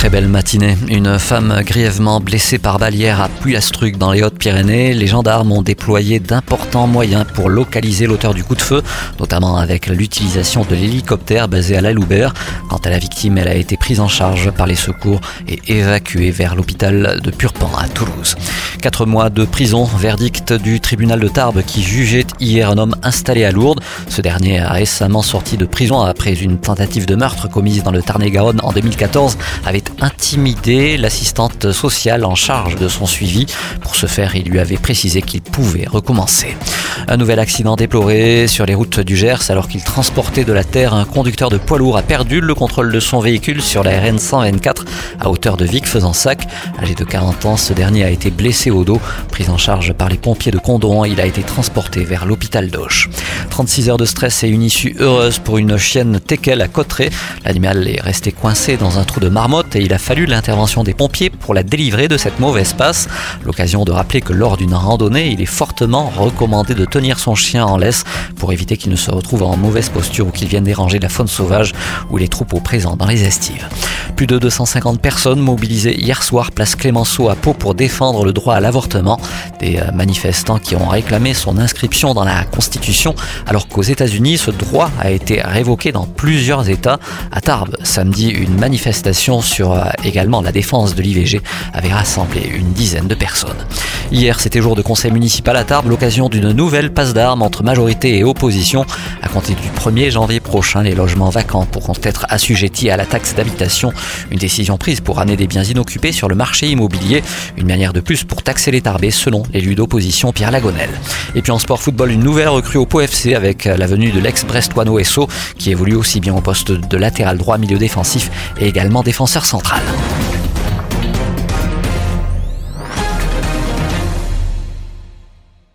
Très belle matinée. Une femme grièvement blessée par balière à Puyastruc dans les Hautes-Pyrénées. Les gendarmes ont déployé d'importants moyens pour localiser l'auteur du coup de feu, notamment avec l'utilisation de l'hélicoptère basé à la Loubert. Quant à la victime, elle a été prise en charge par les secours et évacuée vers l'hôpital de Purpan à Toulouse. Quatre mois de prison, verdict du tribunal de Tarbes qui jugeait hier un homme installé à Lourdes. Ce dernier a récemment sorti de prison après une tentative de meurtre commise dans le Tarn-et-Garonne en 2014, avait intimidé l'assistante sociale en charge de son suivi. Pour ce faire, il lui avait précisé qu'il pouvait recommencer. Un nouvel accident déploré sur les routes du Gers alors qu'il transportait de la terre. Un conducteur de poids lourd a perdu le contrôle de son véhicule sur la RN 124 à hauteur de Vic faisant sac. Âgé de 40 ans, ce dernier a été blessé au dos. Pris en charge par les pompiers de Condon, il a été transporté vers l'hôpital d'Auch. 36 heures de stress et une issue heureuse pour une chienne teckel à Cotteret. L'animal est resté coincé dans un trou de marmotte et il a fallu l'intervention des pompiers pour la délivrer de cette mauvaise passe. L'occasion de rappeler que lors d'une randonnée, il est fortement recommandé de tenir son chien en laisse pour éviter qu'il ne se retrouve en mauvaise posture ou qu'il vienne déranger la faune sauvage ou les troupeaux présents dans les estives. Plus de 250 personnes mobilisées hier soir place Clémenceau à Pau pour défendre le droit à l'avortement. Des euh, manifestants qui ont réclamé son inscription dans la Constitution alors qu'aux États-Unis, ce droit a été révoqué dans plusieurs États. À Tarbes, samedi, une manifestation sur euh, également la défense de l'IVG avait rassemblé une dizaine de personnes. Hier, c'était jour de conseil municipal à Tarbes, l'occasion d'une nouvelle passe d'armes entre majorité et opposition. À compter du 1er janvier prochain, les logements vacants pourront être assujettis à la taxe d'habitation. Une décision prise pour amener des biens inoccupés sur le marché immobilier. Une manière de plus pour taxer les Tarbés, selon l'élu d'opposition Pierre Lagonel. Et puis en sport football, une nouvelle recrue au Pau FC avec la venue de l'ex-Brestois Esso, qui évolue aussi bien au poste de latéral droit, milieu défensif et également défenseur central.